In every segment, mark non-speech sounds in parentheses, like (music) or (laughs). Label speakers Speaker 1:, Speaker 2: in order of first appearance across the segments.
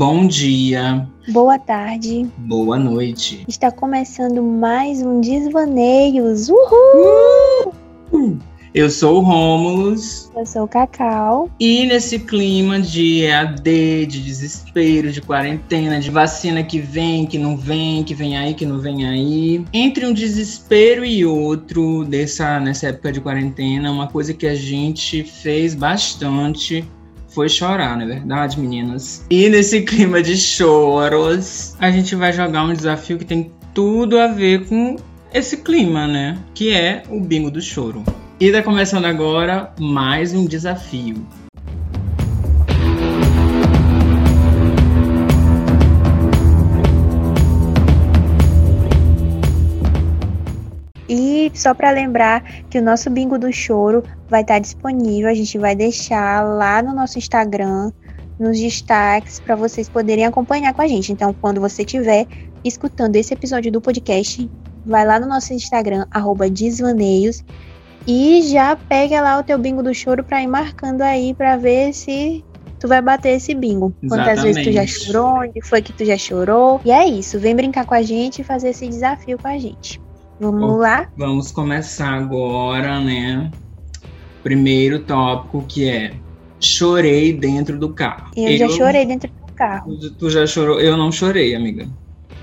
Speaker 1: Bom dia.
Speaker 2: Boa tarde.
Speaker 1: Boa noite.
Speaker 2: Está começando mais um Desvaneios. Uhul!
Speaker 1: Uhul! Eu sou o Rômulus.
Speaker 2: Eu sou o Cacau.
Speaker 1: E nesse clima de EAD, de desespero, de quarentena, de vacina que vem, que não vem, que vem aí, que não vem aí. Entre um desespero e outro, dessa, nessa época de quarentena, uma coisa que a gente fez bastante foi chorar, não é verdade, meninas? E nesse clima de choros, a gente vai jogar um desafio que tem tudo a ver com esse clima, né? Que é o bingo do choro. E tá começando agora mais um desafio.
Speaker 2: E só para lembrar que o nosso bingo do choro vai estar tá disponível, a gente vai deixar lá no nosso Instagram, nos destaques, para vocês poderem acompanhar com a gente. Então, quando você estiver escutando esse episódio do podcast, vai lá no nosso Instagram, desvaneios, e já pega lá o teu bingo do choro para ir marcando aí para ver se tu vai bater esse bingo. Exatamente. Quantas vezes tu já chorou, onde foi que tu já chorou. E é isso, vem brincar com a gente e fazer esse desafio com a gente. Vamos lá?
Speaker 1: Vamos começar agora, né? Primeiro tópico que é chorei dentro do carro.
Speaker 2: Eu, eu já chorei dentro do carro.
Speaker 1: Tu, tu já chorou? Eu não chorei, amiga.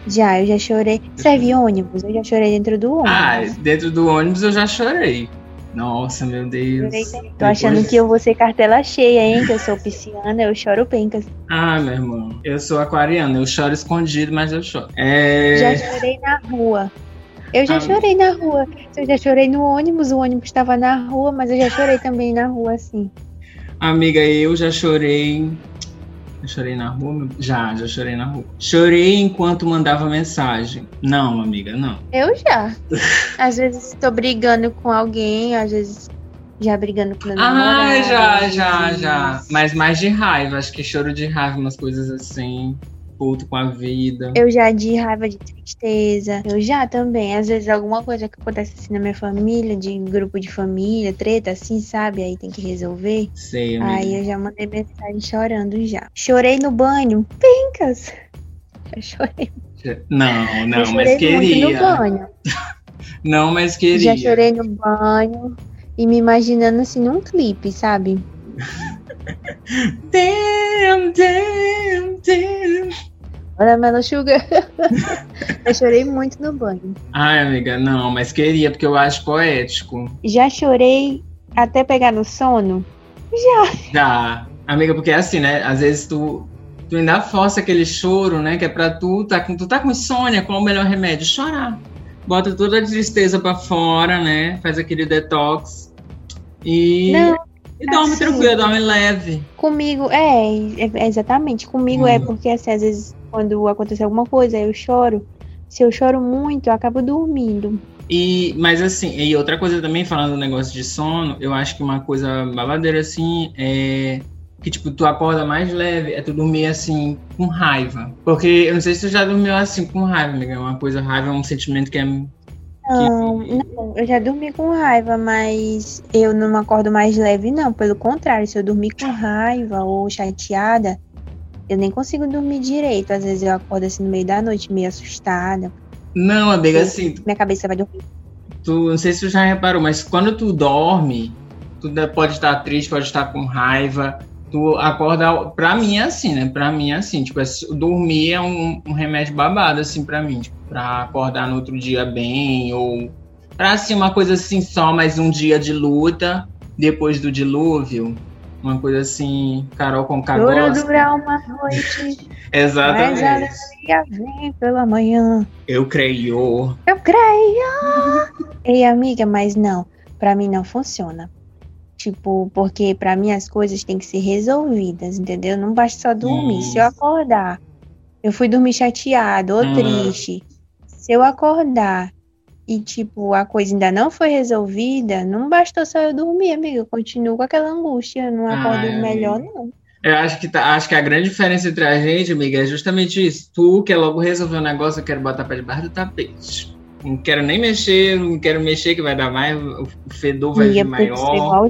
Speaker 2: Já, eu já chorei. Serve ônibus? Eu já chorei dentro do ônibus.
Speaker 1: Ah, dentro do ônibus eu já chorei. Nossa, meu Deus.
Speaker 2: Tô achando que eu vou ser cartela cheia, hein? Que eu sou pisciana, eu choro pencas.
Speaker 1: Ah, meu irmão. Eu sou aquariana, eu choro escondido, mas eu choro. É...
Speaker 2: Já chorei na rua. Eu já ah, chorei na rua. Eu já chorei no ônibus, o ônibus estava na rua, mas eu já chorei também na rua, assim.
Speaker 1: Amiga, eu já chorei eu chorei na rua? Já, já chorei na rua. Chorei enquanto mandava mensagem. Não, amiga, não.
Speaker 2: Eu já. às vezes estou brigando com alguém, às vezes já brigando com meu
Speaker 1: Ah, já, já, já. Mas mais de raiva, acho que choro de raiva, umas coisas assim puto com a vida.
Speaker 2: Eu já de raiva, de tristeza. Eu já também. Às vezes alguma coisa que acontece assim na minha família, de grupo de família, treta assim, sabe? Aí tem que resolver.
Speaker 1: Sei,
Speaker 2: amiga. Aí eu já mandei mensagem chorando já. Chorei no banho. Pincas! Já chorei.
Speaker 1: Não, (laughs) não, mas queria. no banho. não, mas queria.
Speaker 2: Já chorei no banho e me imaginando assim num clipe, sabe?
Speaker 1: Damn, damn, damn.
Speaker 2: Melo Sugar. (laughs) eu chorei muito no banho.
Speaker 1: Ai, amiga, não, mas queria, porque eu acho poético.
Speaker 2: Já chorei até pegar no sono? Já.
Speaker 1: Já. Amiga, porque é assim, né? Às vezes tu, tu ainda força aquele choro, né? Que é pra tu, tá com, tu tá com insônia, qual é o melhor remédio? Chorar. Bota toda a tristeza pra fora, né? Faz aquele detox. E.
Speaker 2: Não,
Speaker 1: e dorme assim, tranquilo, dorme leve.
Speaker 2: Comigo, é, é exatamente. Comigo hum. é porque, assim, às vezes, quando acontece alguma coisa, eu choro. Se eu choro muito, eu acabo dormindo.
Speaker 1: E, mas assim, e outra coisa também, falando do negócio de sono, eu acho que uma coisa babadeira assim é que, tipo, tu acorda mais leve, é tu dormir assim, com raiva. Porque eu não sei se tu já dormiu assim com raiva, amiga. É uma coisa, raiva é um sentimento que é
Speaker 2: não, não, eu já dormi com raiva, mas eu não acordo mais leve, não. Pelo contrário, se eu dormir com raiva ou chateada, eu nem consigo dormir direito. Às vezes eu acordo assim no meio da noite, meio assustada.
Speaker 1: Não, amiga, assim.
Speaker 2: Minha cabeça vai dormir.
Speaker 1: Tu, não sei se tu já reparou, mas quando tu dorme, tu pode estar triste, pode estar com raiva. Tu acorda. Pra mim é assim, né? Pra mim é assim. Tipo, dormir é um, um remédio babado, assim, pra mim. Tipo, pra acordar no outro dia bem, ou pra assim, uma coisa assim, só mais um dia de luta depois do dilúvio. Uma coisa assim, Carol com
Speaker 2: Dura durar uma noite. (laughs)
Speaker 1: Exatamente. Mas
Speaker 2: a vem pela manhã.
Speaker 1: Eu creio.
Speaker 2: Eu creio. Ei, amiga, mas não. Pra mim não funciona. Tipo, porque para mim as coisas têm que ser resolvidas, entendeu? Não basta só dormir. Hum. Se eu acordar, eu fui dormir chateado ou hum. triste. Se eu acordar e, tipo, a coisa ainda não foi resolvida, não bastou só eu dormir, amiga. Eu continuo com aquela angústia. Eu não acordo Ai, melhor, não.
Speaker 1: Eu acho que, tá, acho que a grande diferença entre a gente, amiga, é justamente isso. Tu quer logo resolver um negócio, eu quero botar pra debaixo do tapete. Não quero nem mexer, não quero mexer que vai dar mais, o fedor vai ser maior.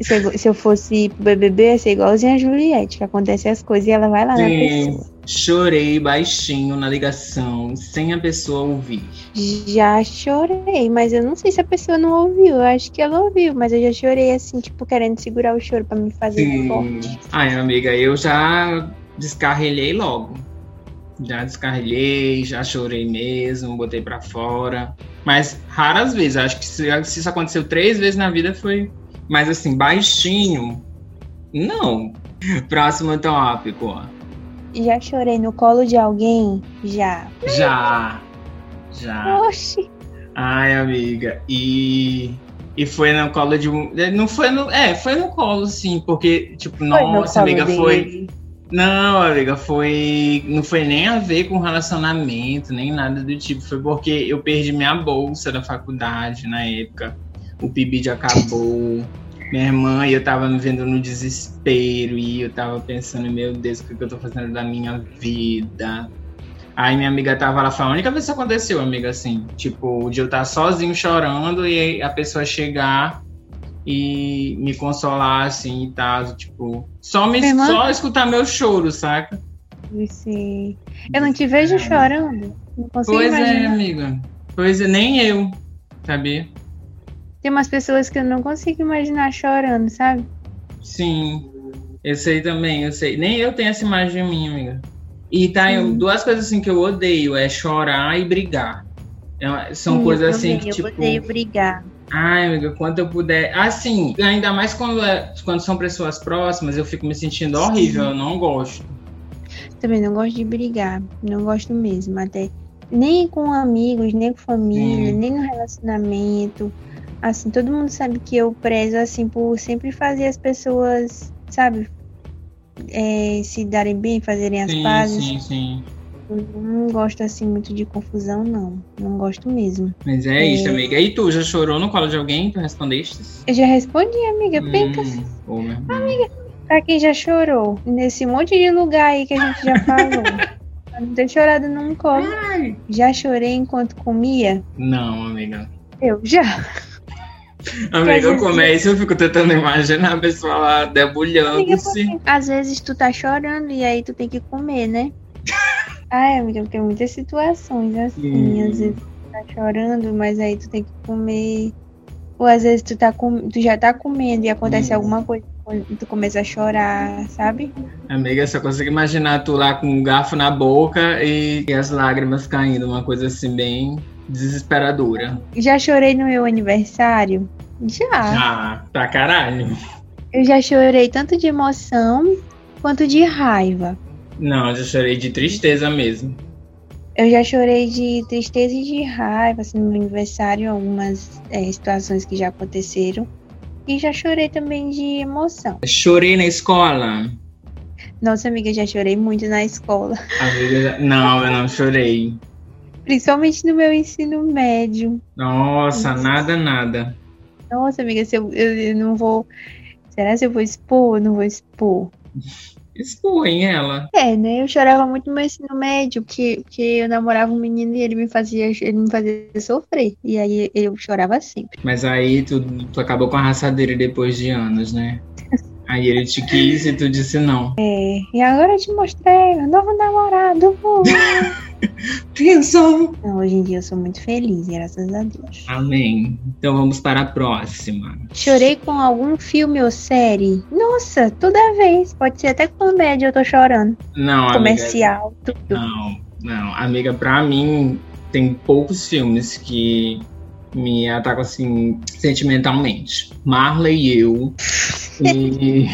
Speaker 2: Se, se eu fosse pro BBB, ia ser igualzinha a Juliette, que acontece as coisas e ela vai lá Sim. na pessoa.
Speaker 1: Chorei baixinho na ligação, sem a pessoa ouvir.
Speaker 2: Já chorei, mas eu não sei se a pessoa não ouviu. Eu acho que ela ouviu, mas eu já chorei assim, tipo, querendo segurar o choro para me fazer Sim. forte.
Speaker 1: Ai, amiga, eu já descarrilhei logo. Já descarrilhei, já chorei mesmo, botei para fora. Mas raras vezes, acho que se, se isso aconteceu três vezes na vida foi mas assim, baixinho, não. (laughs) Próximo tópico.
Speaker 2: Já chorei no colo de alguém? Já.
Speaker 1: Já. Já.
Speaker 2: Oxi.
Speaker 1: Ai, amiga. E. E foi no colo de um. Não foi no. É, foi no colo, sim, porque, tipo, foi nossa, amiga, dele. foi. Não, amiga, foi. Não foi nem a ver com relacionamento, nem nada do tipo. Foi porque eu perdi minha bolsa da faculdade na época o PIBID acabou. Minha irmã e eu tava me vendo no desespero e eu tava pensando, meu Deus, o que eu tô fazendo da minha vida? Aí minha amiga tava lá, foi a única vez que aconteceu, amiga, assim. Tipo, dia eu estar sozinho chorando e a pessoa chegar e me consolar, assim, e tal. Tipo, só, me, só escutar meu choro, saca?
Speaker 2: Sim. Eu não te vejo chorando. Não consigo
Speaker 1: pois
Speaker 2: é, imaginar.
Speaker 1: é, amiga. Pois é, nem eu, sabia?
Speaker 2: Tem umas pessoas que eu não consigo imaginar chorando, sabe?
Speaker 1: Sim, eu sei também, eu sei. Nem eu tenho essa imagem minha, amiga. E tá, eu, duas coisas assim que eu odeio, é chorar e brigar. É, são Sim, coisas assim que,
Speaker 2: eu
Speaker 1: tipo...
Speaker 2: Eu odeio brigar.
Speaker 1: Ai, amiga, quando eu puder... Assim, ainda mais quando, é, quando são pessoas próximas, eu fico me sentindo horrível, Sim. eu não gosto.
Speaker 2: Também não gosto de brigar, não gosto mesmo, até... Nem com amigos, nem com família, Sim. nem no relacionamento assim, todo mundo sabe que eu prezo, assim, por sempre fazer as pessoas, sabe, é, se darem bem, fazerem as
Speaker 1: sim,
Speaker 2: pazes.
Speaker 1: Sim, sim.
Speaker 2: Eu não gosto, assim, muito de confusão, não. Não gosto mesmo.
Speaker 1: Mas é, é... isso, amiga. E tu, já chorou no colo de alguém? Tu respondeste?
Speaker 2: Eu já respondi, amiga. Hum, Pencas. Amiga, pra quem já chorou, nesse monte de lugar aí que a gente já (laughs) falou. não ter chorado num colo. Ai. Já chorei enquanto comia?
Speaker 1: Não, amiga.
Speaker 2: Eu já.
Speaker 1: Amiga, eu começo, eu fico tentando imaginar a pessoa lá debulhando-se.
Speaker 2: Às vezes tu tá chorando e aí tu tem que comer, né? Ai, amiga, tem muitas situações assim. Hum. Às vezes tu tá chorando, mas aí tu tem que comer. Ou às vezes tu, tá com... tu já tá comendo e acontece hum. alguma coisa tu começa a chorar, sabe?
Speaker 1: Amiga, só consigo imaginar tu lá com um garfo na boca e, e as lágrimas caindo, uma coisa assim bem desesperadora.
Speaker 2: Já chorei no meu aniversário? Já.
Speaker 1: Já, pra caralho.
Speaker 2: Eu já chorei tanto de emoção quanto de raiva.
Speaker 1: Não, eu já chorei de tristeza mesmo.
Speaker 2: Eu já chorei de tristeza e de raiva, assim, no meu aniversário, algumas é, situações que já aconteceram. E já chorei também de emoção.
Speaker 1: Chorei na escola?
Speaker 2: Nossa, amiga, já chorei muito na escola. (laughs)
Speaker 1: Amiga, não, eu não chorei.
Speaker 2: Principalmente no meu ensino médio.
Speaker 1: Nossa, Nossa. nada, nada.
Speaker 2: Nossa, amiga, se eu, eu, eu não vou. Será se eu vou expor ou não vou expor? (laughs)
Speaker 1: Expõe ela.
Speaker 2: É, né? Eu chorava muito no meu ensino médio, porque, porque eu namorava um menino e ele me fazia, ele me fazia sofrer. E aí eu chorava sempre.
Speaker 1: Mas aí tu, tu acabou com a raça dele depois de anos, né? Aí ele te quis e tu disse não.
Speaker 2: É, e agora eu te mostrei o novo namorado. (laughs) (laughs)
Speaker 1: Pensou.
Speaker 2: Não, hoje em dia eu sou muito feliz, graças a Deus.
Speaker 1: Amém. Então vamos para a próxima.
Speaker 2: Chorei com algum filme ou série? Nossa, toda vez. Pode ser até comédia, eu tô chorando.
Speaker 1: Não,
Speaker 2: Comercial,
Speaker 1: amiga. tudo. Não, não. Amiga, pra mim, tem poucos filmes que me atacam assim sentimentalmente. Marley e eu. (laughs) E.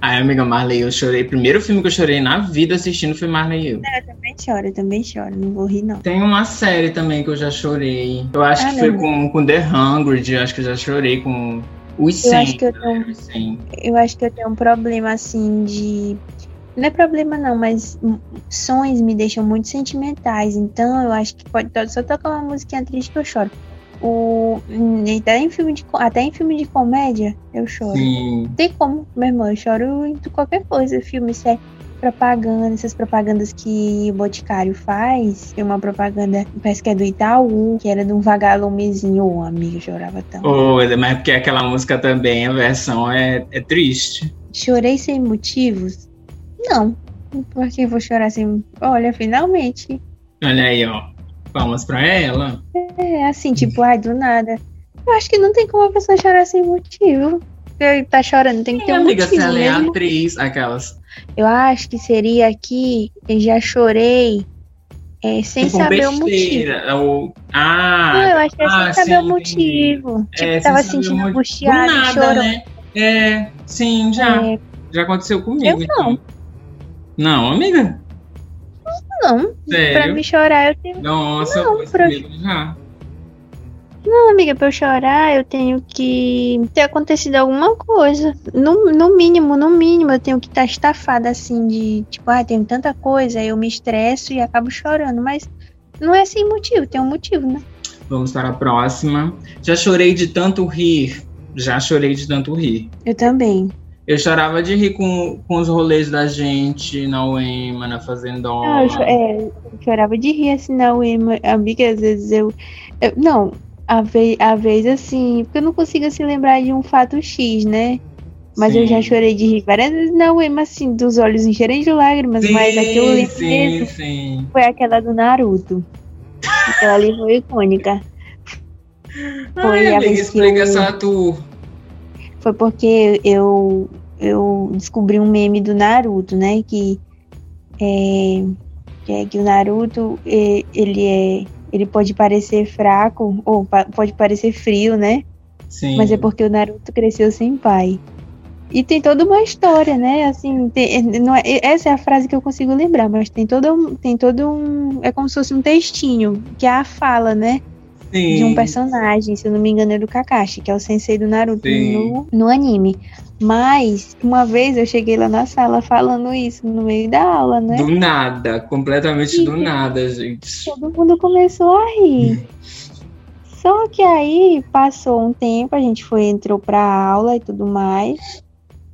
Speaker 1: Ai, amiga Marley, eu chorei. O primeiro filme que eu chorei na vida assistindo foi Marley e eu.
Speaker 2: É, eu também choro, eu também choro. Não vou rir, não.
Speaker 1: Tem uma série também que eu já chorei. Eu acho ah, que foi com, com The Hungry, acho que eu já chorei com os 100.
Speaker 2: Eu acho que eu tenho, eu acho que eu tenho um problema, assim, de... Não é problema não, mas sonhos me deixam muito sentimentais. Então eu acho que pode só tocar uma musiquinha triste que eu choro. O, até, em filme de, até em filme de comédia eu choro.
Speaker 1: Sim.
Speaker 2: Tem como, meu irmão, eu choro em qualquer coisa, filme, sério. propaganda, essas propagandas que o Boticário faz. Tem uma propaganda, parece que é do Itaú, que era de um vagalumezinho. Ô, amiga, eu chorava tanto.
Speaker 1: Ô, mas é porque aquela música também, a versão é, é triste.
Speaker 2: Chorei sem motivos? Não. Por que vou chorar sem. Olha, finalmente.
Speaker 1: Olha aí, ó. Palmas pra ela.
Speaker 2: É, assim, tipo, ai, do nada. Eu acho que não tem como a pessoa chorar sem motivo. Porque tá chorando, tem que ter um
Speaker 1: amiga,
Speaker 2: motivo.
Speaker 1: se ela é
Speaker 2: mesmo.
Speaker 1: atriz, aquelas.
Speaker 2: Eu acho que seria aqui, eu já chorei é, sem
Speaker 1: tipo,
Speaker 2: saber o motivo.
Speaker 1: besteira. Ou... Ah,
Speaker 2: Não, eu acho que é
Speaker 1: ah,
Speaker 2: sem saber
Speaker 1: sim,
Speaker 2: o motivo. Tipo,
Speaker 1: É,
Speaker 2: tava sentindo angustiado,
Speaker 1: nada,
Speaker 2: chorando.
Speaker 1: né? É, sim, já.
Speaker 2: É,
Speaker 1: Já aconteceu comigo.
Speaker 2: Eu não.
Speaker 1: então. Não, amiga?
Speaker 2: Não, pra
Speaker 1: Sério?
Speaker 2: me chorar eu tenho.
Speaker 1: Nossa,
Speaker 2: Não, pra-
Speaker 1: já.
Speaker 2: Não, amiga, pra eu chorar eu tenho que ter acontecido alguma coisa. No, no mínimo, no mínimo, eu tenho que estar estafada assim de tipo, ah, tem tanta coisa, eu me estresso e acabo chorando. Mas não é sem motivo, tem um motivo, né?
Speaker 1: Vamos para a próxima. Já chorei de tanto rir. Já chorei de tanto rir.
Speaker 2: Eu também.
Speaker 1: Eu chorava de rir com, com os rolês da gente na UEMA, na Fazendola.
Speaker 2: Não, eu, é, eu chorava de rir assim na UEMA, amiga, às vezes eu. eu- não, a vez, a vez assim, porque eu não consigo assim lembrar de um fato X, né? Mas eu já
Speaker 1: Sim.
Speaker 2: chorei de rir várias vezes na UEMA, assim, dos olhos encherem de lágrimas, mas aqui eu
Speaker 1: Sim, sim,
Speaker 2: mesmo
Speaker 1: sim.
Speaker 2: foi aquela do Naruto. Aquela ali foi icônica. Foi
Speaker 1: Ai,
Speaker 2: a
Speaker 1: amiga,
Speaker 2: vez que
Speaker 1: explica
Speaker 2: eu-
Speaker 1: essa tu.
Speaker 2: Foi porque eu, eu descobri um meme do Naruto, né? Que é, que, é que o Naruto é, ele é ele pode parecer fraco ou pa- pode parecer frio, né?
Speaker 1: Sim.
Speaker 2: Mas é porque o Naruto cresceu sem pai. E tem toda uma história, né? Assim, tem- não é- essa é a frase que eu consigo lembrar, mas tem todo um, tem todo um, é como se fosse um textinho, que é a fala, né?
Speaker 1: Sim.
Speaker 2: de um personagem, se eu não me engano, é do Kakashi, que é o sensei do Naruto no, no anime. Mas, uma vez eu cheguei lá na sala falando isso no meio da aula, né?
Speaker 1: Do nada, completamente
Speaker 2: Sim.
Speaker 1: do nada, gente.
Speaker 2: Todo mundo começou a rir. (laughs) Só que aí passou um tempo, a gente foi, entrou pra aula e tudo mais.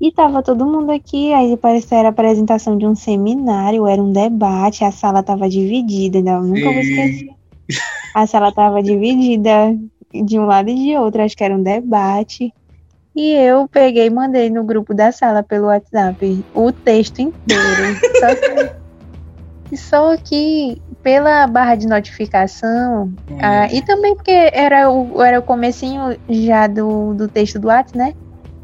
Speaker 2: E tava todo mundo aqui, aí parece que era a apresentação de um seminário, era um debate, a sala tava dividida, ainda nunca vou esquecer. (laughs) A sala tava dividida de um lado e de outro, acho que era um debate. E eu peguei e mandei no grupo da sala pelo WhatsApp o texto inteiro. (laughs) Só que, só que pela barra de notificação,
Speaker 1: Hum.
Speaker 2: ah, e também porque era o, era o comecinho já do, do texto do WhatsApp, né?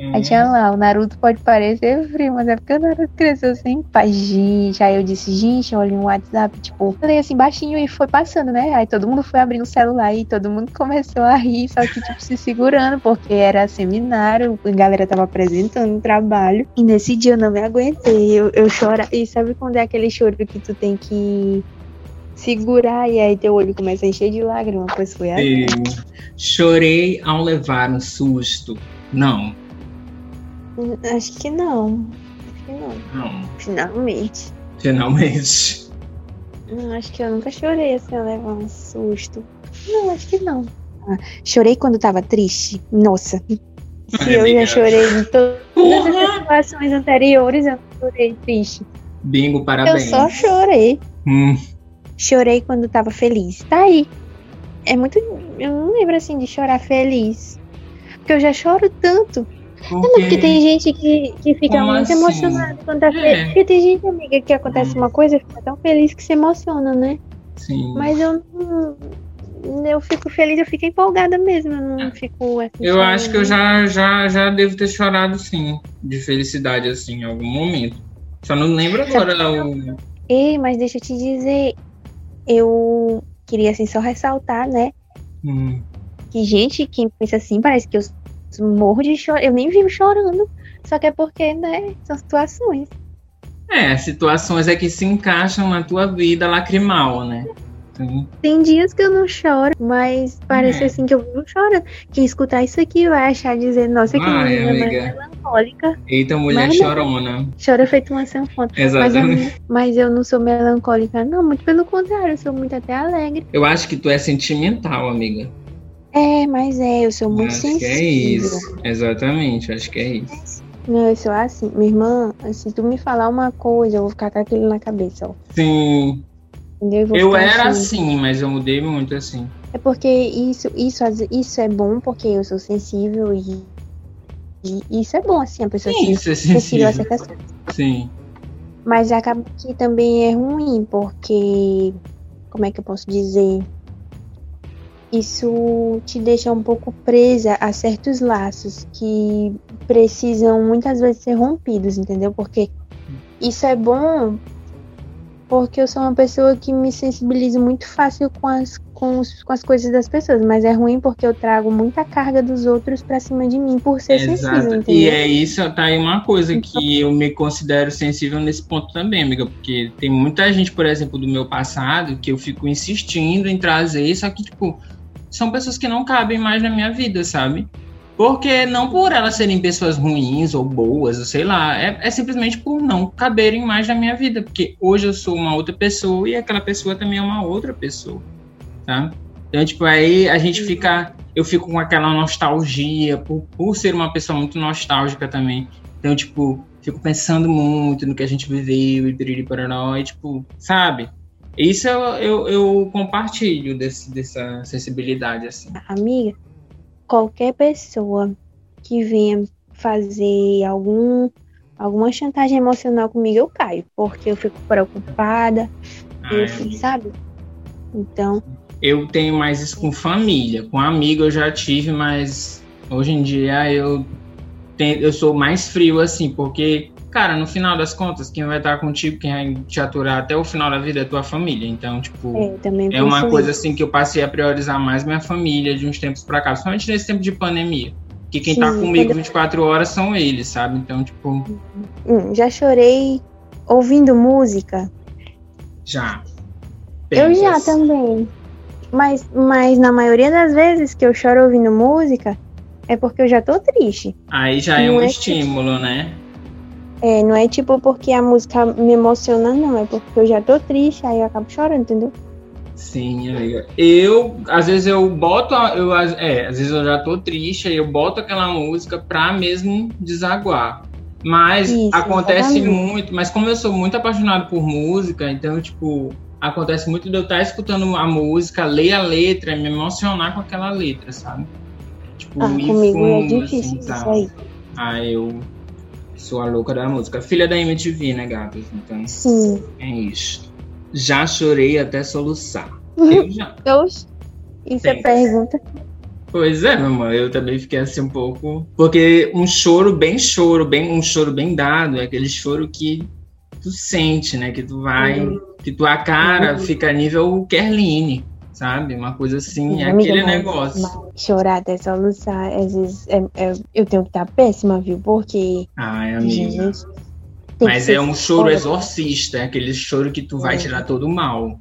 Speaker 1: Hum.
Speaker 2: Aí tinha lá, o Naruto pode parecer frio, mas é porque o Naruto cresceu sem pai. Gente, aí eu disse, gente, olha um WhatsApp, tipo, falei assim baixinho e foi passando, né? Aí todo mundo foi abrindo o celular e todo mundo (laughs) começou a rir, só que, tipo, se segurando, porque era seminário, a galera tava apresentando o trabalho. E nesse dia eu não me aguentei, eu, eu choro. E sabe quando é aquele choro que tu tem que segurar e aí teu olho começa a encher de lágrimas? Pois foi assim.
Speaker 1: Sim. Chorei ao levar um susto. Não,
Speaker 2: Acho que não. Acho que não.
Speaker 1: não.
Speaker 2: Finalmente.
Speaker 1: Finalmente.
Speaker 2: Não, acho que eu nunca chorei assim, eu levar um susto. Não, acho que não. Ah, chorei quando tava triste? Nossa. Se
Speaker 1: Ai,
Speaker 2: eu
Speaker 1: amiga.
Speaker 2: já chorei em todas as situações anteriores, eu chorei triste.
Speaker 1: Bingo,
Speaker 2: Eu
Speaker 1: parabéns.
Speaker 2: só chorei.
Speaker 1: Hum,
Speaker 2: Chorei quando tava feliz. Tá aí. É muito. Eu não lembro assim de chorar feliz. Porque eu já choro tanto. Não, porque
Speaker 1: porque
Speaker 2: tem gente que, que fica
Speaker 1: Como
Speaker 2: muito
Speaker 1: assim?
Speaker 2: emocionada quando tá
Speaker 1: É.
Speaker 2: feliz. Porque tem gente, amiga, que acontece uma coisa e fica tão feliz que se emociona, né?
Speaker 1: sim.
Speaker 2: Mas eu não. Eu fico feliz, eu fico empolgada mesmo. Eu não fico assim.
Speaker 1: Eu acho que eu já, já, já devo ter chorado sim, de felicidade assim, em algum momento. Só não lembro agora o.
Speaker 2: Ei, mas deixa eu te dizer. Eu queria assim só ressaltar, né?
Speaker 1: Hum,
Speaker 2: Que gente que pensa assim, parece que eu morro de chorar. Eu nem vivo chorando. Só que é porque, né? São situações.
Speaker 1: É, situações é que se encaixam na tua vida lacrimal, né? Sim.
Speaker 2: Tem dias que eu não choro, mas parece
Speaker 1: É.
Speaker 2: assim que eu vivo chorando. Quem escutar isso aqui vai achar dizer, nossa, que menina mais
Speaker 1: amiga.
Speaker 2: melancólica.
Speaker 1: Eita, mulher
Speaker 2: Mas não.
Speaker 1: chorona.
Speaker 2: Chora feito uma sanfona. Mas
Speaker 1: Exatamente.
Speaker 2: mas eu não sou melancólica, não. Muito pelo contrário, eu sou muito até alegre.
Speaker 1: Eu acho que tu é sentimental, amiga.
Speaker 2: É, mas é, eu sou muito
Speaker 1: acho que
Speaker 2: sensível.
Speaker 1: é isso. Exatamente, acho que é isso.
Speaker 2: Não, eu sou assim. Minha irmã, se tu me falar uma coisa, eu vou ficar com aquilo na cabeça, ó.
Speaker 1: Sim.
Speaker 2: Entendeu?
Speaker 1: Eu
Speaker 2: ficar
Speaker 1: era assim, mas eu mudei muito assim.
Speaker 2: É porque isso, isso, isso é bom porque eu sou sensível e, e isso é bom, assim, a pessoa
Speaker 1: Sim, isso é
Speaker 2: sensível a certas coisas.
Speaker 1: Sim.
Speaker 2: Mas acaba que também é ruim, porque. Como é que eu posso dizer? Isso te deixa um pouco presa a certos laços que precisam muitas vezes ser rompidos, entendeu? Porque isso é bom porque eu sou uma pessoa que me sensibilizo muito fácil com as, com, os- com as coisas das pessoas, mas é ruim porque eu trago muita carga dos outros pra cima de mim por ser sensível,
Speaker 1: Exato.
Speaker 2: entendeu?
Speaker 1: E é isso, tá aí uma coisa que eu me considero sensível nesse ponto também, amiga, porque tem muita gente, por exemplo, do meu passado, que eu fico insistindo em trazer, só que, tipo, são pessoas que não cabem mais na minha vida, sabe? Porque não por elas serem pessoas ruins ou boas, ou sei lá, é, é simplesmente por não caberem mais na minha vida, porque hoje eu sou uma outra pessoa e aquela pessoa também é uma outra pessoa, tá? Então, tipo, aí a gente fica eu fico com aquela nostalgia, por, por ser uma pessoa muito nostálgica também. Então, tipo, fico pensando muito no que a gente viveu e piriri pararó, e tipo, sabe? Isso eu, eu, eu compartilho desse, dessa sensibilidade, assim.
Speaker 2: Amiga, qualquer pessoa que venha fazer algum alguma chantagem emocional comigo, eu caio, porque eu fico preocupada, eu
Speaker 1: Ai,
Speaker 2: fico, sabe? Então,
Speaker 1: eu tenho mais isso com família. Com amigo eu já tive, mas hoje em dia eu, tenho, eu sou mais frio, assim, porque, cara, no final das contas, quem vai estar contigo, quem vai te aturar até o final da vida é tua família. Então, tipo.
Speaker 2: é,
Speaker 1: É uma coisa
Speaker 2: isso.
Speaker 1: assim que eu passei a priorizar mais minha família de uns tempos pra cá, principalmente nesse tempo de pandemia. Que quem tá
Speaker 2: Sim,
Speaker 1: comigo
Speaker 2: quando-
Speaker 1: 24 horas são eles, sabe? Então, tipo,
Speaker 2: Hum, já chorei ouvindo música.
Speaker 1: já.
Speaker 2: Eu
Speaker 1: Pensa
Speaker 2: já também. Mas, mas na maioria das vezes que eu choro ouvindo música, é porque eu já tô triste.
Speaker 1: Aí já é um
Speaker 2: é que-
Speaker 1: estímulo, né?
Speaker 2: É, não é tipo porque a música me emociona, não. É porque eu já tô triste, aí eu acabo chorando, entendeu?
Speaker 1: Sim, amiga. Eu, às vezes eu boto, eu, é, às vezes eu já tô triste, aí eu boto aquela música pra mesmo desaguar. Mas
Speaker 2: Isso,
Speaker 1: acontece
Speaker 2: exatamente.
Speaker 1: muito, mas como eu sou muito apaixonado por música, então, tipo, acontece muito de eu estar escutando a música, ler a letra, e me emocionar com aquela letra, sabe? Tipo,
Speaker 2: Ah,
Speaker 1: ir
Speaker 2: comigo é
Speaker 1: fundo,
Speaker 2: difícil
Speaker 1: assim,
Speaker 2: isso
Speaker 1: tal.
Speaker 2: aí.
Speaker 1: Ah, eu sou a louca da música. Filha da MTV, né, gatas? Então,
Speaker 2: Sim.
Speaker 1: é isso. Já chorei até soluçar.
Speaker 2: Uhum.
Speaker 1: Eu já.
Speaker 2: Eu, isso é pergunta.
Speaker 1: Pois é, meu amor, eu também fiquei assim um pouco. Porque um choro bem choro, bem um choro bem dado, é aquele choro que tu sente, né? Que tu vai.
Speaker 2: Uhum.
Speaker 1: Que tua cara
Speaker 2: Uhum.
Speaker 1: fica nível Kerline, sabe? Uma coisa assim, é aquele
Speaker 2: mas-
Speaker 1: negócio.
Speaker 2: mas chorar até soluçar, às vezes é- é- eu tenho que estar péssima, viu? Porque,
Speaker 1: Ai, amiga.
Speaker 2: gente.
Speaker 1: Mas é um choro
Speaker 2: foda.
Speaker 1: exorcista, é aquele choro que tu vai
Speaker 2: É.
Speaker 1: tirar todo o mal.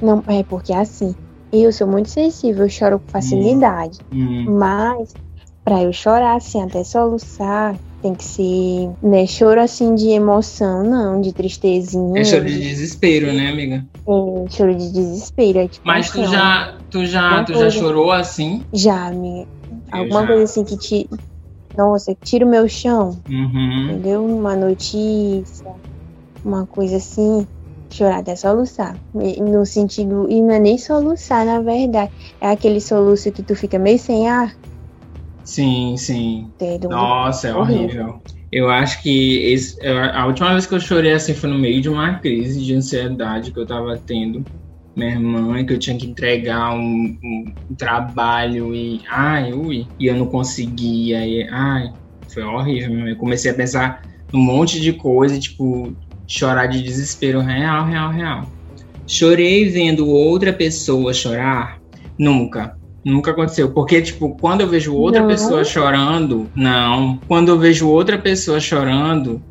Speaker 2: Não, é porque assim, eu sou muito sensível, eu choro com facilidade.
Speaker 1: Hum.
Speaker 2: Mas, pra eu chorar assim, até soluçar, tem que ser, né, choro assim de emoção, não, de tristezinha.
Speaker 1: É choro de desespero, né, amiga?
Speaker 2: É, choro de desespero. É, tipo,
Speaker 1: Mas tu já, tu já, tu já
Speaker 2: coisa.
Speaker 1: chorou assim?
Speaker 2: Já, amiga.
Speaker 1: Eu
Speaker 2: Alguma
Speaker 1: já.
Speaker 2: coisa assim que te. Nossa, tira o meu chão,
Speaker 1: Uhum.
Speaker 2: entendeu? Uma notícia, uma coisa assim. Chorar até soluçar. No sentido. E não é nem soluçar, na verdade. É aquele soluço que tu fica meio sem ar.
Speaker 1: Sim, sim.
Speaker 2: Entendeu?
Speaker 1: Nossa, é
Speaker 2: Horrível.
Speaker 1: Eu acho que esse- a última vez que eu chorei assim foi no meio de uma crise de ansiedade que eu tava tendo. Minha irmã, que eu tinha que entregar um, um- um trabalho e. Ai, ui. E eu não conseguia. E, ai, foi horrível. Eu comecei a pensar num monte de coisa, tipo, chorar de desespero real, real, real. Chorei vendo outra pessoa chorar? Nunca. Nunca aconteceu. Porque, tipo, quando eu vejo outra
Speaker 2: Não.
Speaker 1: pessoa chorando, não. Quando eu vejo outra pessoa chorando,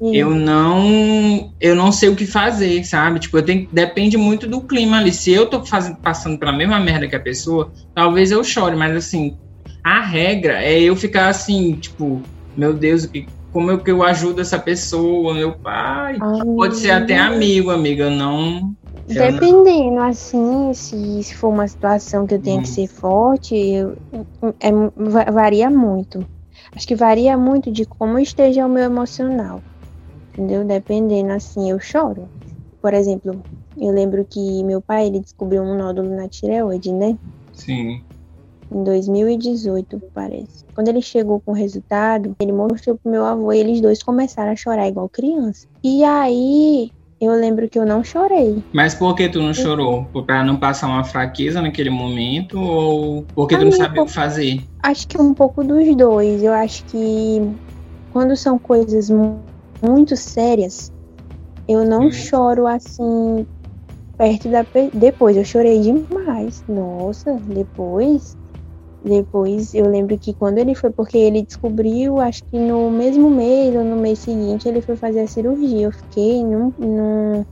Speaker 2: E-
Speaker 1: eu não eu não sei o que fazer, sabe? Tipo, eu tenho, depende muito do clima ali. Se eu tô fazendo, passando pela mesma merda que a pessoa, talvez eu chore, mas assim, a regra é eu ficar assim, tipo, meu Deus, o que- como é que eu ajudo essa pessoa, meu pai? Pode ser até amigo, amiga, eu não.
Speaker 2: Dependendo, assim, se, se for uma situação que eu tenho
Speaker 1: Hum.
Speaker 2: que ser forte, eu- é, va- varia muito. Acho que varia muito de como esteja o meu emocional. Entendeu? Dependendo, assim, eu choro. Por exemplo, eu lembro que meu pai, ele descobriu um nódulo na tireoide, né?
Speaker 1: Sim.
Speaker 2: Em 2018, parece. Quando ele chegou com o resultado, ele mostrou pro meu avô e eles dois começaram a chorar igual criança. E aí, eu lembro que eu não chorei.
Speaker 1: Mas por que tu não chorou? Pra não passar uma fraqueza naquele momento ou porque tu não sabia o que fazer?
Speaker 2: Acho que um pouco dos dois. Eu acho que quando são coisas muito sérias, eu não hum. choro assim perto da depois eu chorei demais. Nossa, depois depois eu lembro que quando ele foi, porque ele descobriu, acho que no mesmo mês ou no mês seguinte, ele foi fazer a cirurgia. Eu fiquei num, num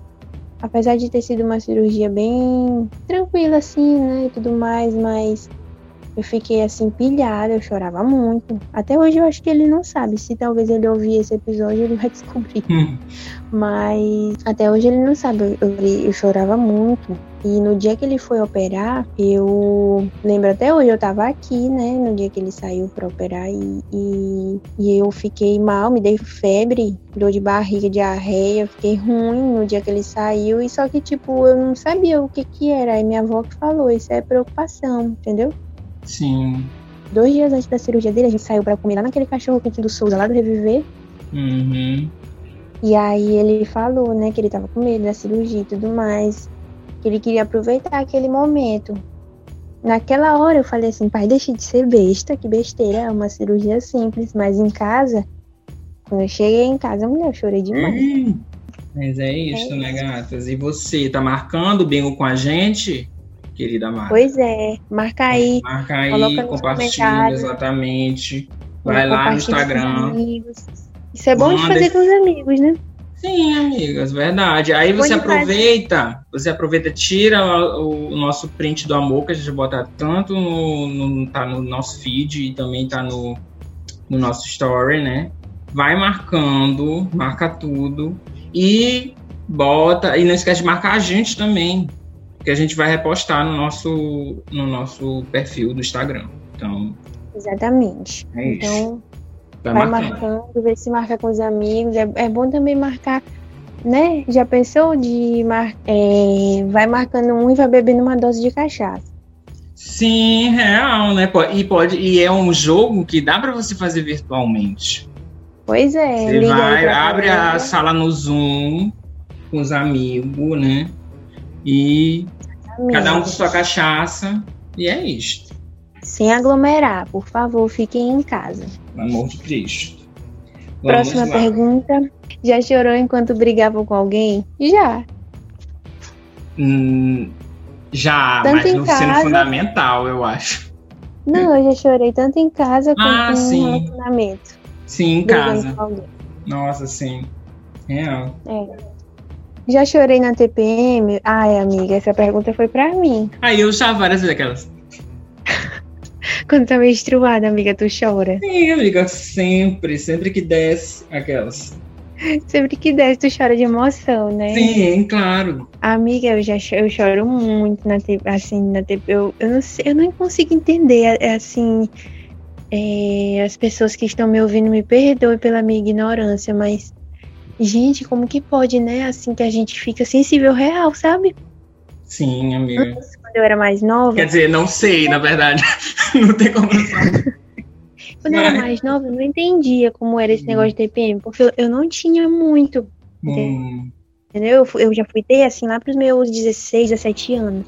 Speaker 2: apesar de ter sido uma cirurgia bem tranquila assim, né, e tudo mais, mas eu fiquei assim pilhada, eu chorava muito. Até hoje eu acho que ele não sabe. Se talvez ele ouvir esse episódio, ele vai (laughs) descobrir. Hum. Mas até hoje ele não sabe. Eu, eu, chorava muito. E no dia que ele foi operar, eu lembro até hoje, eu tava aqui, né? No dia que ele saiu para operar e, e, e, eu fiquei mal, me dei febre, dor de barriga, diarreia, fiquei ruim no dia que ele saiu. E só que, tipo, eu não sabia o que que era. Aí minha avó que falou, isso é preocupação, entendeu?
Speaker 1: Sim.
Speaker 2: Dois dias antes da cirurgia dele, a gente saiu para comer lá naquele cachorro quente do Souza, lá do Reviver.
Speaker 1: Uhum.
Speaker 2: E aí ele falou, né, que ele tava com medo da cirurgia e tudo mais. Que ele queria aproveitar aquele momento. Naquela hora eu falei assim, pai, deixe de ser besta, que besteira, é uma cirurgia simples. Mas em casa, quando eu cheguei em casa, mulher, eu chorei demais. Hum,
Speaker 1: mas é isso, é né, gatas? E você, tá marcando o bingo com a gente? Querida Mara.
Speaker 2: Pois é, marca aí.
Speaker 1: Marca aí, compartilha, exatamente. Vai lá no Instagram.
Speaker 2: Isso é bom Manda... de fazer com os amigos, né?
Speaker 1: Sim, amigas, verdade. Aí você aproveita, você aproveita, tira o, o, nosso print do amor, que a gente bota tanto no, no, tá no nosso feed e também tá no, no nosso story, né? Vai marcando, marca tudo e bota. E não esquece de marcar a gente também que a gente vai repostar no nosso, no nosso perfil do Instagram. Então.
Speaker 2: Exatamente. É então, vai, vai marcando, ver se marca com os amigos. É, é bom também marcar, né? Já pensou de mar, é, vai marcando um e vai bebendo uma dose de cachaça.
Speaker 1: Sim, real, né? E pode e é um jogo que dá para você fazer virtualmente.
Speaker 2: Pois é.
Speaker 1: Você vai, abre a sala no Zoom com os amigos, né? E cada um com sua cachaça. E é isto.
Speaker 2: Sem aglomerar, por favor, fiquem em casa.
Speaker 1: Pelo amor de Cristo.
Speaker 2: Vamos Próxima lá. pergunta. Já chorou enquanto brigava com alguém? Já.
Speaker 1: Hum, já, tanto mas no casa... ensino fundamental, eu acho.
Speaker 2: Não, eu já chorei tanto em casa quanto ah, em relacionamento.
Speaker 1: Sim, em casa. Nossa, sim. Real.
Speaker 2: É. Já chorei na TPM? Ai, amiga, essa pergunta foi pra mim.
Speaker 1: Aí eu já várias vezes aquelas. (laughs)
Speaker 2: Quando tá menstruada, amiga, tu chora.
Speaker 1: Sim, amiga, sempre, sempre que desce aquelas.
Speaker 2: Sempre que desce, tu chora de emoção, né?
Speaker 1: Sim, claro.
Speaker 2: Amiga, eu já eu choro muito na assim, na. Eu, eu não sei, eu não consigo entender, é, assim, é, as pessoas que estão me ouvindo me perdoem pela minha ignorância, mas Gente, como que pode, né? Assim que a gente fica sensível real, sabe?
Speaker 1: Sim, amiga.
Speaker 2: Antes, quando eu era mais nova.
Speaker 1: Quer dizer, não sei, na verdade. (laughs) não tem como
Speaker 2: saber. Quando eu era mais nova, eu não entendia como era esse hum. negócio de TPM, porque eu, não tinha muito. Hum. Entendeu? Eu, eu já fui ter assim lá pros meus 16, 17 anos.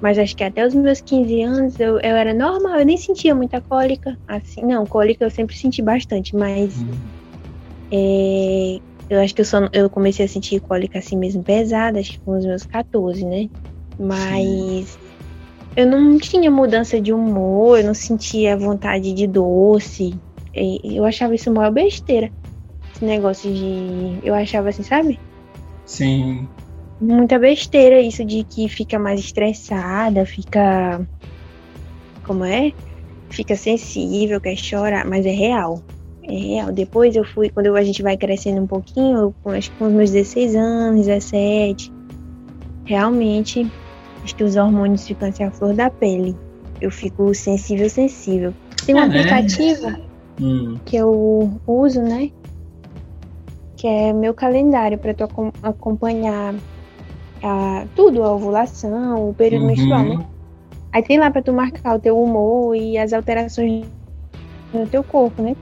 Speaker 2: Mas acho que até os meus 15 anos eu, eu era normal, eu nem sentia muita cólica. Assim, não, cólica eu sempre senti bastante, mas. Hum é, eu acho que eu, só, eu comecei a sentir cólica assim mesmo pesada, acho que com os meus 14, né? Mas Sim. eu não tinha mudança de humor, eu não sentia vontade de doce. Eu achava isso uma besteira. Esse negócio de. Eu achava assim, sabe?
Speaker 1: Sim.
Speaker 2: Muita besteira isso de que fica mais estressada, fica. Como é? Fica sensível, quer chorar, mas é real. É real. Depois eu fui, quando a gente vai crescendo um pouquinho, eu, acho que com os meus 16 anos, 17, realmente, acho que os hormônios ficam assim a flor da pele. Eu fico sensível, sensível. Tem um é, aplicativo?
Speaker 1: Hum.
Speaker 2: que eu uso, né? Que é meu calendário para tu acom- acompanhar a, tudo, a ovulação, o período
Speaker 1: Uhum.
Speaker 2: menstrual, né? Aí tem lá para tu marcar o teu humor e as alterações no teu corpo, né?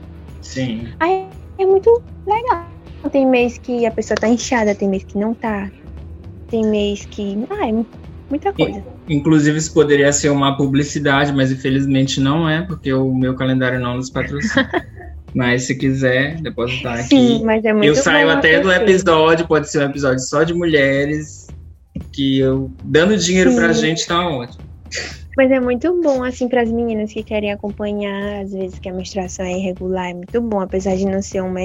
Speaker 1: Sim.
Speaker 2: Aí é muito legal. Tem mês que a pessoa tá inchada, tem mês que não tá. Tem mês que. Ah, é muita coisa.
Speaker 1: Inclusive, isso poderia ser uma publicidade, mas infelizmente não é, porque o meu calendário não nos patrocina. (laughs) mas se quiser depositar aqui.
Speaker 2: Sim, mas é muito
Speaker 1: eu saio até do
Speaker 2: acontecer.
Speaker 1: episódio, pode ser um episódio só de mulheres, que eu dando dinheiro
Speaker 2: Sim.
Speaker 1: pra gente tá ótimo.
Speaker 2: Mas é muito bom, assim, para as meninas que querem acompanhar, às vezes que a menstruação é irregular, é muito bom, apesar de não ser uma,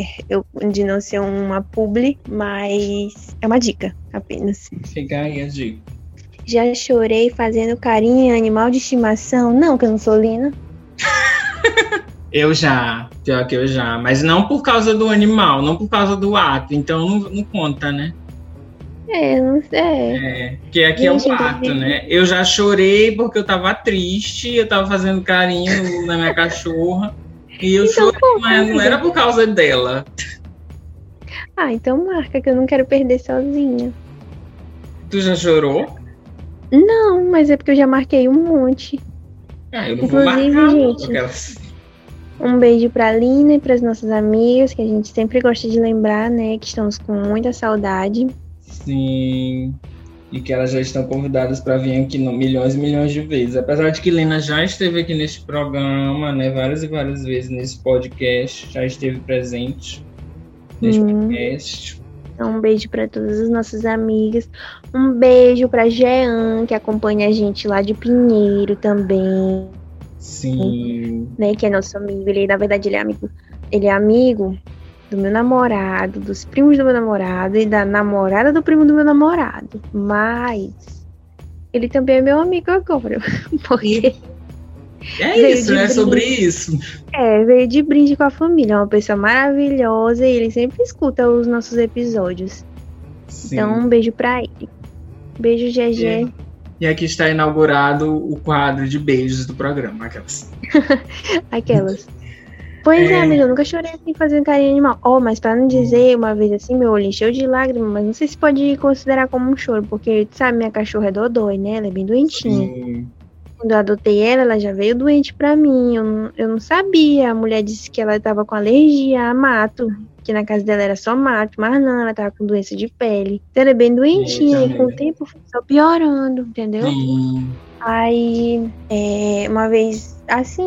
Speaker 2: de não ser uma publi, mas é uma dica apenas.
Speaker 1: Fica aí a dica.
Speaker 2: Já chorei fazendo carinho em animal de estimação? Não, que eu não sou Lina. (laughs)
Speaker 1: Eu já, pior que eu já, mas não por causa do animal, não por causa do ato, então não, não conta, né?
Speaker 2: É, não sei.
Speaker 1: É, porque aqui é
Speaker 2: Gente,
Speaker 1: o ato,
Speaker 2: inclusive-
Speaker 1: né? Eu já chorei porque eu tava triste, eu tava fazendo carinho na minha cachorra, e eu
Speaker 2: Então
Speaker 1: chorei,
Speaker 2: conta,
Speaker 1: mas não era por causa dela.
Speaker 2: Ah, então marca que eu não quero perder sozinha.
Speaker 1: Tu já chorou?
Speaker 2: Não, mas é porque eu já marquei um monte.
Speaker 1: Ah, eu não vou
Speaker 2: Inclusive,
Speaker 1: marcar.
Speaker 2: gente,
Speaker 1: aquelas-
Speaker 2: Um beijo pra Lina e pras nossas amigas, que a gente sempre gosta de lembrar, né? Que estamos com muita saudade.
Speaker 1: Sim. E que elas já estão convidadas para vir aqui milhões e milhões de vezes. Apesar de que Lena já esteve aqui neste programa, né? Várias e várias vezes nesse podcast, já esteve presente neste
Speaker 2: Hum.
Speaker 1: podcast.
Speaker 2: Então, um beijo pra todas as nossas amigas. Um beijo pra Jean, que acompanha a gente lá de Pinheiro também,
Speaker 1: Sim.
Speaker 2: né? Que é nosso amigo. Ele, na verdade, ele é amigo. Ele é amigo do meu namorado, dos primos do meu namorado e da namorada do primo do meu namorado. Mas ele também é meu amigo agora. (laughs) Porque
Speaker 1: É isso, né?
Speaker 2: brinde.
Speaker 1: Sobre isso.
Speaker 2: é, veio de brinde com a família. É uma pessoa maravilhosa e ele sempre escuta os nossos episódios.
Speaker 1: Sim.
Speaker 2: Então, um beijo pra ele. Beijo, GG.
Speaker 1: E aqui está inaugurado o quadro de beijos do programa. Aquelas. (laughs)
Speaker 2: Aquelas. Pois é,
Speaker 1: É.
Speaker 2: amiga, eu nunca chorei assim fazendo carinho animal. Oh, mas pra não dizer, uma vez assim, meu olho encheu de lágrimas, mas não sei se pode considerar como um choro, porque, tu sabe, minha cachorra é dodói, né? Ela é bem doentinha.
Speaker 1: Sim.
Speaker 2: Quando eu adotei ela, ela já veio doente pra mim. Eu não, eu não sabia. A mulher disse que ela tava com alergia a mato. Que na casa dela era só mato, mas não, ela tava com doença de pele. Então ela é bem doentinha
Speaker 1: Eita,
Speaker 2: e com o tempo foi só piorando, entendeu?
Speaker 1: Sim.
Speaker 2: Aí, é, uma vez, assim,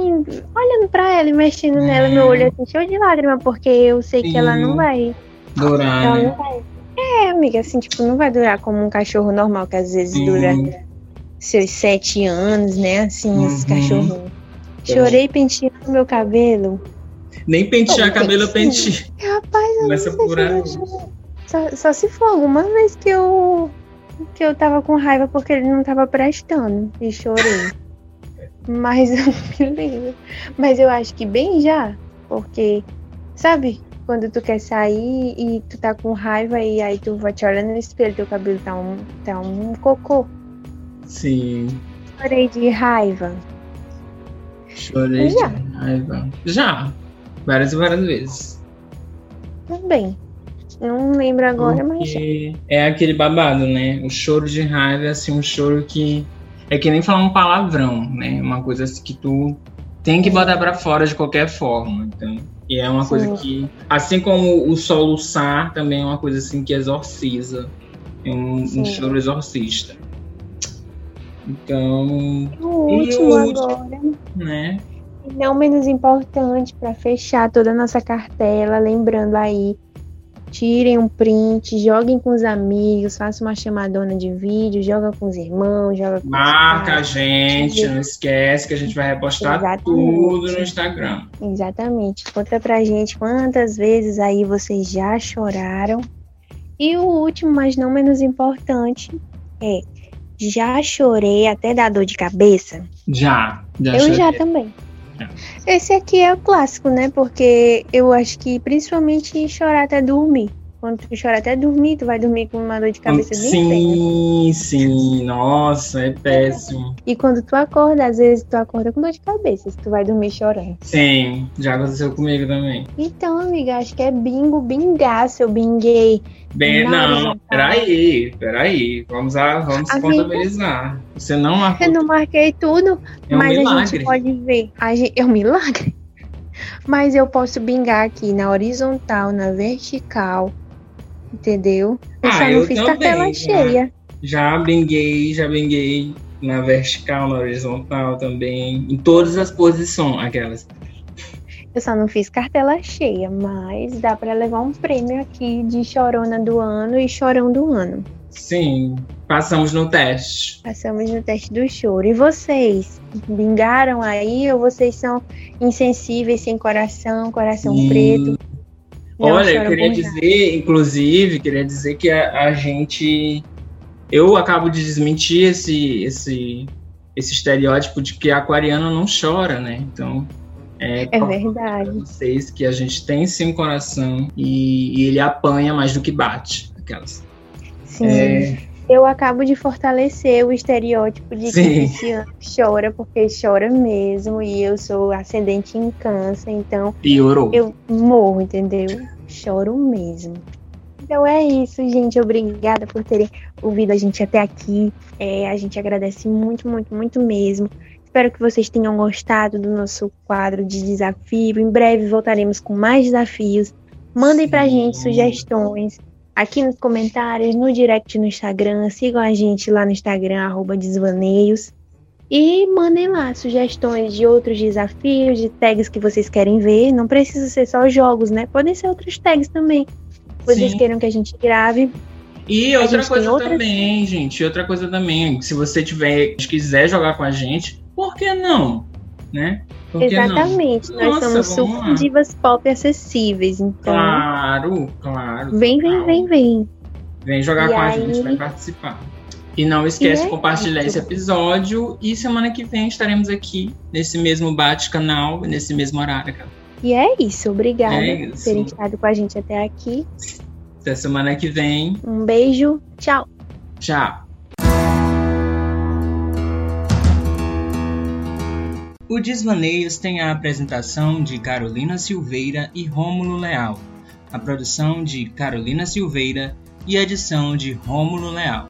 Speaker 2: olhando pra ela e mexendo nela, meu olho assim, cheio de lágrima, porque eu sei que ela não
Speaker 1: Sim.
Speaker 2: vai.
Speaker 1: Durar,
Speaker 2: Ela
Speaker 1: né?
Speaker 2: não vai. É, amiga, assim, tipo, não vai durar como um cachorro normal, que às vezes
Speaker 1: Sim.
Speaker 2: dura seus sete anos, né? Assim, esses
Speaker 1: Uhum.
Speaker 2: cachorrinhos. Chorei penteando meu cabelo.
Speaker 1: Nem pentear
Speaker 2: Pô,
Speaker 1: cabelo eu pentei.
Speaker 2: Rapaz, eu
Speaker 1: Começa
Speaker 2: não sei
Speaker 1: por
Speaker 2: se eu. Só, só se for alguma vez que eu que eu tava com raiva porque ele não tava prestando e chorei. Mas (laughs) eu me lembro. Mas eu acho que bem já, porque sabe quando tu quer sair e tu tá com raiva e aí tu vai te olhando no espelho, teu cabelo tá um tá um cocô.
Speaker 1: Sim.
Speaker 2: Chorei de raiva.
Speaker 1: Chorei de
Speaker 2: Já.
Speaker 1: raiva. Já. Várias e várias vezes.
Speaker 2: Também. Não lembro agora, mas.
Speaker 1: Porque é aquele babado, né? O choro de raiva é assim, um choro que. É que nem falar um palavrão, né? Uma coisa assim que tu tem que botar pra fora de qualquer forma. Então, e é uma coisa
Speaker 2: Sim.
Speaker 1: que. Assim como o soluçar também é uma coisa assim que exorciza. É um, um choro exorcista. Então,
Speaker 2: O
Speaker 1: E o
Speaker 2: último
Speaker 1: último?
Speaker 2: agora.
Speaker 1: né?
Speaker 2: E não menos importante, para fechar toda a nossa cartela, lembrando aí, tirem um print, joguem com os amigos, façam uma chamadona de vídeo, joga com os irmãos, joga com
Speaker 1: Marca a gente, não esquece que a gente vai repostar
Speaker 2: Exatamente.
Speaker 1: tudo no Instagram.
Speaker 2: Exatamente. Conta pra gente quantas vezes aí vocês já choraram. E o último, mas não menos importante, é já chorei até dar dor de cabeça?
Speaker 1: Já, já
Speaker 2: Eu
Speaker 1: chorei.
Speaker 2: já também. Esse aqui é o clássico, né? Porque eu acho que principalmente chorar até dormir. Quando tu chora até dormir, tu vai dormir com uma dor de cabeça bem
Speaker 1: Sim, sim. Nossa, é péssimo.
Speaker 2: E quando tu acorda, às vezes tu acorda com dor de cabeça, se tu vai dormir chorando.
Speaker 1: Sim, já aconteceu comigo também.
Speaker 2: Então, amiga, acho que é bingo, bingaço, eu binguei.
Speaker 1: Bem, não,
Speaker 2: não.
Speaker 1: peraí, peraí. Vamos, a, vamos
Speaker 2: Amiga.
Speaker 1: contabilizar. Você não marcou.
Speaker 2: Eu não marquei tudo,
Speaker 1: É um
Speaker 2: mas a
Speaker 1: milagre.
Speaker 2: gente pode ver. A gente, é um milagre. (laughs) Mas eu posso bingar aqui na horizontal, na vertical. Entendeu? Eu
Speaker 1: Ah,
Speaker 2: só não
Speaker 1: eu
Speaker 2: fiz
Speaker 1: também,
Speaker 2: cartela cheia.
Speaker 1: Já binguei, já binguei na vertical, na horizontal também. Em todas as posições, aquelas.
Speaker 2: Eu só não fiz cartela cheia, mas dá pra levar um prêmio aqui de chorona do ano e chorão do ano.
Speaker 1: Sim, passamos no teste.
Speaker 2: Passamos no teste do choro. E vocês? Bingaram aí ou vocês são insensíveis, sem coração, coração preto?
Speaker 1: Olha, eu queria dizer, inclusive, queria dizer que a, a gente. Eu acabo de desmentir esse, esse, esse estereótipo de que aquariano não chora, né? Então. É,
Speaker 2: É verdade.
Speaker 1: vocês que a gente tem sim um coração e, e ele apanha mais do que bate. Aquelas.
Speaker 2: Sim.
Speaker 1: É,
Speaker 2: Eu acabo de fortalecer o estereótipo de que
Speaker 1: Sim.
Speaker 2: Cristiano chora porque chora mesmo. E eu sou ascendente em câncer, então
Speaker 1: piorou.
Speaker 2: eu morro, entendeu? Choro mesmo. Então é isso, gente. Obrigada por terem ouvido a gente até aqui. É, a gente agradece muito, muito, muito mesmo. Espero que vocês tenham gostado do nosso quadro de desafio. Em breve voltaremos com mais desafios. Mandem pra
Speaker 1: Sim.
Speaker 2: gente sugestões aqui nos comentários, no direct no Instagram. Sigam a gente lá no Instagram, arroba desvaneios. E mandem lá sugestões de outros desafios, de tags que vocês querem ver. Não precisa ser só jogos, né? Podem ser outros tags também. Vocês
Speaker 1: Sim.
Speaker 2: queiram que a gente grave.
Speaker 1: E
Speaker 2: A
Speaker 1: outra coisa
Speaker 2: outras-
Speaker 1: também, gente, outra coisa também, se você tiver, quiser jogar com a gente, por que não? Né? Por que não?
Speaker 2: Exatamente. Nós
Speaker 1: Nossa,
Speaker 2: somos super divas pop acessíveis. Então,
Speaker 1: Claro, claro.
Speaker 2: vem, vem, vem, vem.
Speaker 1: Vem jogar
Speaker 2: E
Speaker 1: com a
Speaker 2: aí-
Speaker 1: gente, vai participar. E não esquece
Speaker 2: E
Speaker 1: de
Speaker 2: é
Speaker 1: compartilhar esse episódio. E semana que vem estaremos aqui, nesse mesmo bate-canal, nesse mesmo horário. cara.
Speaker 2: E é isso. Obrigada
Speaker 1: É
Speaker 2: por terem estado com a gente até aqui.
Speaker 1: Até semana que vem.
Speaker 2: Um beijo. Tchau.
Speaker 1: Tchau. O Desvaneios tem a apresentação de Carolina Silveira e Rômulo Leal, a produção de Carolina Silveira e a edição de Rômulo Leal.